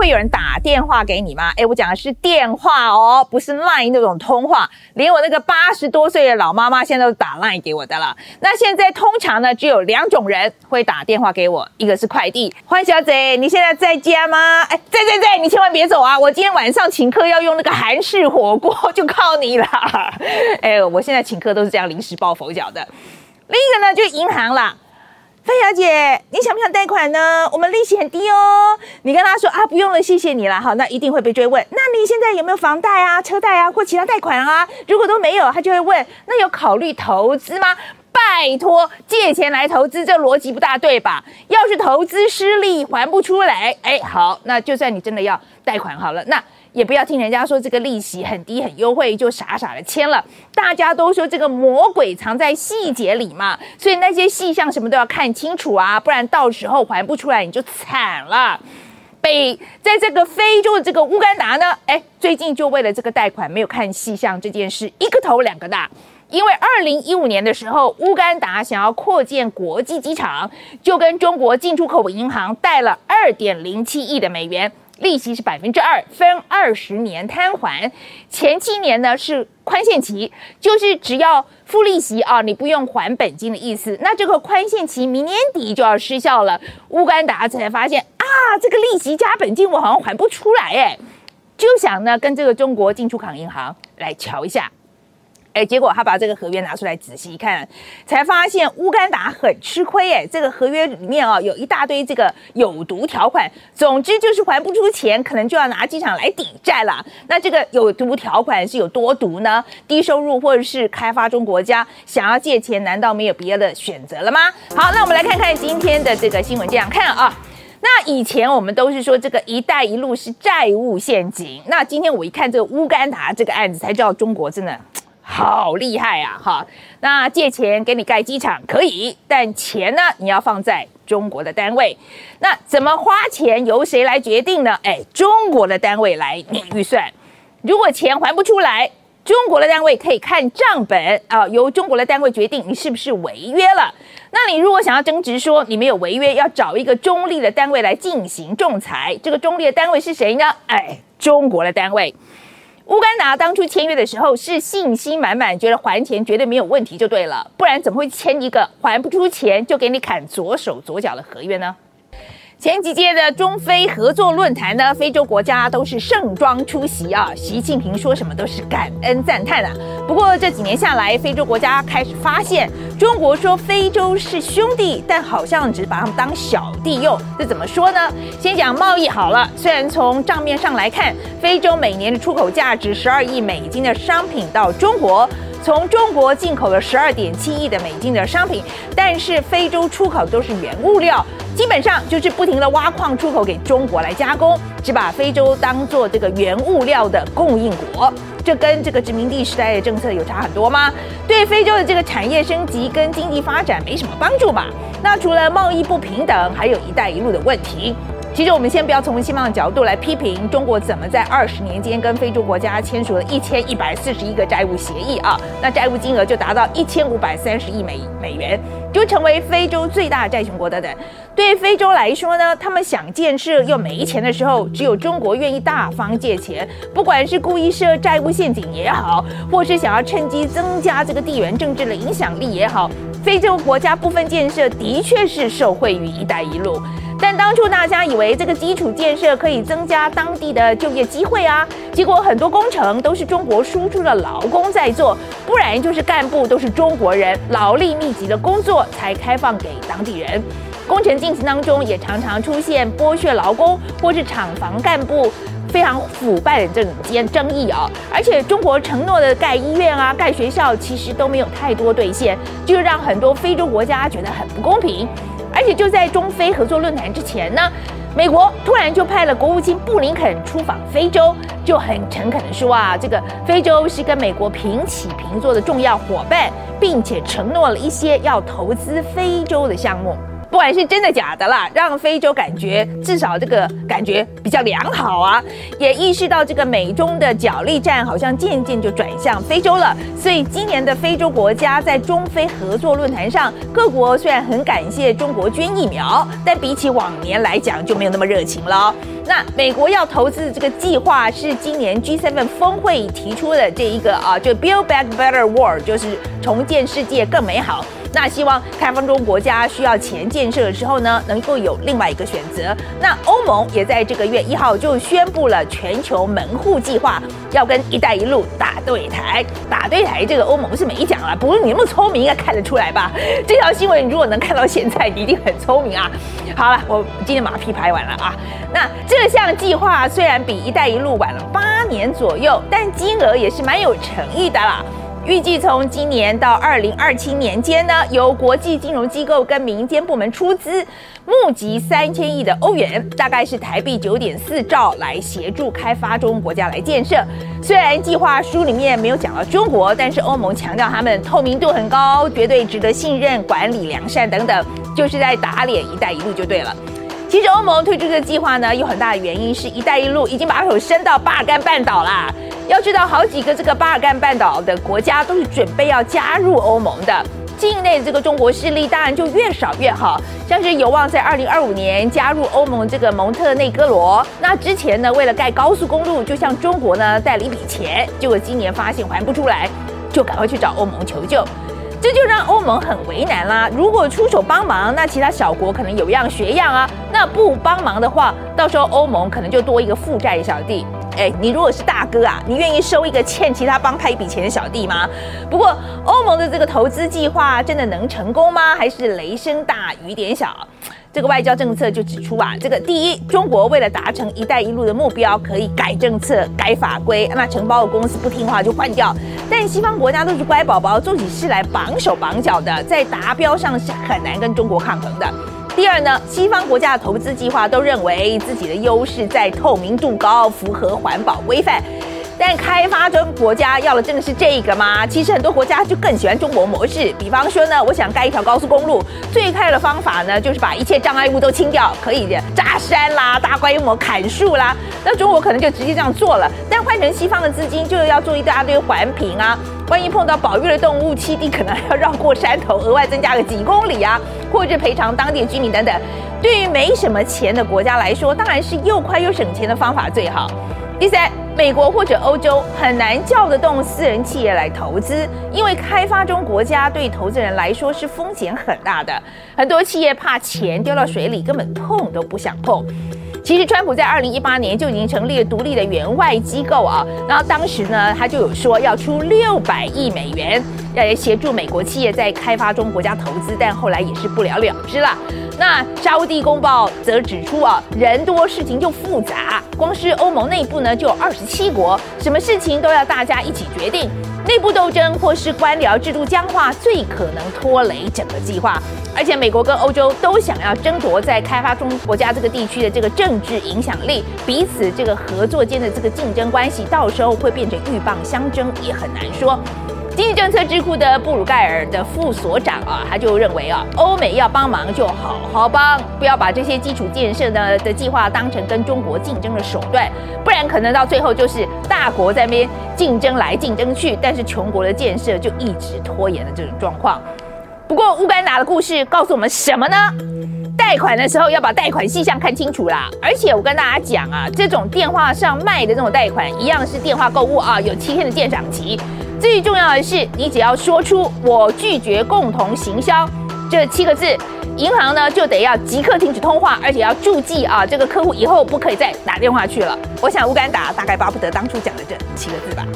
会有人打电话给你吗？哎，我讲的是电话哦，不是 Line 那种通话。连我那个八十多岁的老妈妈现在都打 Line 给我的了。那现在通常呢，只有两种人会打电话给我，一个是快递，欢小姐，你现在在家吗？哎，在在在，你千万别走啊！我今天晚上请客要用那个韩式火锅，就靠你了。哎，我现在请客都是这样临时抱佛脚的。另一个呢，就是银行啦。范小姐，你想不想贷款呢？我们利息很低哦。你跟他说啊，不用了，谢谢你了。好，那一定会被追问。那你现在有没有房贷啊、车贷啊或其他贷款啊？如果都没有，他就会问，那有考虑投资吗？拜托，借钱来投资，这逻辑不大对吧？要是投资失利还不出来，哎，好，那就算你真的要贷款好了，那。也不要听人家说这个利息很低很优惠就傻傻的签了。大家都说这个魔鬼藏在细节里嘛，所以那些细项什么都要看清楚啊，不然到时候还不出来你就惨了。北在这个非洲的这个乌干达呢，哎，最近就为了这个贷款没有看细项这件事，一个头两个大。因为二零一五年的时候，乌干达想要扩建国际机场，就跟中国进出口银行贷了二点零七亿的美元。利息是百分之二，分二十年摊还，前七年呢是宽限期，就是只要付利息啊，你不用还本金的意思。那这个宽限期明年底就要失效了，乌干达才发现啊，这个利息加本金我好像还不出来哎，就想呢跟这个中国进出口银行来瞧一下。哎，结果他把这个合约拿出来仔细一看，才发现乌干达很吃亏。哎，这个合约里面啊，有一大堆这个有毒条款。总之就是还不出钱，可能就要拿机场来抵债了。那这个有毒条款是有多毒呢？低收入或者是开发中国家想要借钱，难道没有别的选择了吗？好，那我们来看看今天的这个新闻，这样看啊。那以前我们都是说这个“一带一路”是债务陷阱。那今天我一看这个乌干达这个案子，才知道中国真的。好厉害啊！哈，那借钱给你盖机场可以，但钱呢，你要放在中国的单位。那怎么花钱由谁来决定呢？哎，中国的单位来拟预算。如果钱还不出来，中国的单位可以看账本啊，由中国的单位决定你是不是违约了。那你如果想要争执说你没有违约，要找一个中立的单位来进行仲裁。这个中立的单位是谁呢？哎，中国的单位。乌干达当初签约的时候是信心满满，觉得还钱绝对没有问题就对了，不然怎么会签一个还不出钱就给你砍左手左脚的合约呢？前几届的中非合作论坛呢，非洲国家都是盛装出席啊。习近平说什么都是感恩赞叹啊。不过这几年下来，非洲国家开始发现，中国说非洲是兄弟，但好像只把他们当小弟用。这怎么说呢？先讲贸易好了。虽然从账面上来看，非洲每年的出口价值十二亿美金的商品到中国。从中国进口了十二点七亿的美金的商品，但是非洲出口都是原物料，基本上就是不停的挖矿出口给中国来加工，只把非洲当做这个原物料的供应国，这跟这个殖民地时代的政策有差很多吗？对非洲的这个产业升级跟经济发展没什么帮助吧？那除了贸易不平等，还有一带一路的问题。其实我们先不要从西方的角度来批评中国怎么在二十年间跟非洲国家签署了一千一百四十一个债务协议啊，那债务金额就达到一千五百三十亿美美元，就成为非洲最大债权国等等。对非洲来说呢，他们想建设又没钱的时候，只有中国愿意大方借钱，不管是故意设债务陷阱也好，或是想要趁机增加这个地缘政治的影响力也好，非洲国家部分建设的确是受惠于“一带一路”。但当初大家以为这个基础建设可以增加当地的就业机会啊，结果很多工程都是中国输出的劳工在做，不然就是干部都是中国人，劳力密集的工作才开放给当地人。工程进行当中也常常出现剥削劳工或是厂房干部非常腐败的这种间争议啊。而且中国承诺的盖医院啊、盖学校，其实都没有太多兑现，就让很多非洲国家觉得很不公平。而且就在中非合作论坛之前呢，美国突然就派了国务卿布林肯出访非洲，就很诚恳的说啊，这个非洲是跟美国平起平坐的重要伙伴，并且承诺了一些要投资非洲的项目。不管是真的假的啦，让非洲感觉至少这个感觉比较良好啊，也意识到这个美中的角力战好像渐渐就转向非洲了。所以今年的非洲国家在中非合作论坛上，各国虽然很感谢中国捐疫苗，但比起往年来讲就没有那么热情了。那美国要投资的这个计划是今年 G7 峰会提出的这一个啊，就 Build Back Better World，就是重建世界更美好。那希望开放中国家需要钱建设的时候呢，能够有另外一个选择。那欧盟也在这个月一号就宣布了全球门户计划，要跟“一带一路”打对台。打对台，这个欧盟是没讲了，不过你那么聪明，应该看得出来吧？这条新闻如果能看到现在，你一定很聪明啊。好了，我今天马屁拍完了啊。那这项计划虽然比“一带一路”晚了八年左右，但金额也是蛮有诚意的啦。预计从今年到二零二七年间呢，由国际金融机构跟民间部门出资，募集三千亿的欧元，大概是台币九点四兆，来协助开发中国家来建设。虽然计划书里面没有讲到中国，但是欧盟强调他们透明度很高，绝对值得信任，管理良善等等，就是在打脸“一带一路”就对了。其实欧盟推出这个计划呢，有很大的原因是一带一路已经把手伸到巴尔干半岛啦。要知道，好几个这个巴尔干半岛的国家都是准备要加入欧盟的。境内这个中国势力当然就越少越好，像是有望在二零二五年加入欧盟这个蒙特内哥罗。那之前呢，为了盖高速公路，就向中国呢贷了一笔钱，结果今年发现还不出来，就赶快去找欧盟求救。这就让欧盟很为难啦。如果出手帮忙，那其他小国可能有样学样啊；那不帮忙的话，到时候欧盟可能就多一个负债小弟。哎，你如果是大哥啊，你愿意收一个欠其他帮派一笔钱的小弟吗？不过欧盟的这个投资计划真的能成功吗？还是雷声大雨点小？这个外交政策就指出啊，这个第一，中国为了达成“一带一路”的目标，可以改政策、改法规，那承包的公司不听话就换掉。但西方国家都是乖宝宝，做起事来绑手绑脚的，在达标上是很难跟中国抗衡的。第二呢，西方国家的投资计划都认为自己的优势在透明度高，符合环保规范。但开发中国家要的真的是这个吗？其实很多国家就更喜欢中国模式。比方说呢，我想盖一条高速公路，最快的方法呢，就是把一切障碍物都清掉，可以，炸山啦、大规模砍树啦。那中国可能就直接这样做了。但换成西方的资金，就要做一大堆环评啊。万一碰到保育的动物栖地，可能还要绕过山头，额外增加个几公里啊，或者赔偿当地居民等等。对于没什么钱的国家来说，当然是又快又省钱的方法最好。第三。美国或者欧洲很难叫得动私人企业来投资，因为开发中国家对投资人来说是风险很大的，很多企业怕钱丢到水里，根本碰都不想碰。其实，川普在二零一八年就已经成立了独立的援外机构啊，然后当时呢，他就有说要出六百亿美元，要来协助美国企业在开发中国家投资，但后来也是不了了之了。那沙地公报则指出啊，人多事情就复杂，光是欧盟内部呢就有二十七国，什么事情都要大家一起决定，内部斗争或是官僚制度僵化，最可能拖累整个计划。而且美国跟欧洲都想要争夺在开发中国家这个地区的这个政治影响力，彼此这个合作间的这个竞争关系，到时候会变成鹬蚌相争，也很难说。经济政策智库的布鲁盖尔的副所长啊，他就认为啊，欧美要帮忙就好好帮，不要把这些基础建设呢的计划当成跟中国竞争的手段，不然可能到最后就是大国在那边竞争来竞争去，但是穷国的建设就一直拖延的这种状况。不过乌干达的故事告诉我们什么呢？贷款的时候要把贷款细项看清楚啦。而且我跟大家讲啊，这种电话上卖的这种贷款一样是电话购物啊，有七天的鉴赏期。最重要的是，你只要说出“我拒绝共同行销”这七个字，银行呢就得要即刻停止通话，而且要注记啊，这个客户以后不可以再打电话去了。我想乌干达大概巴不得当初讲的这七个字吧。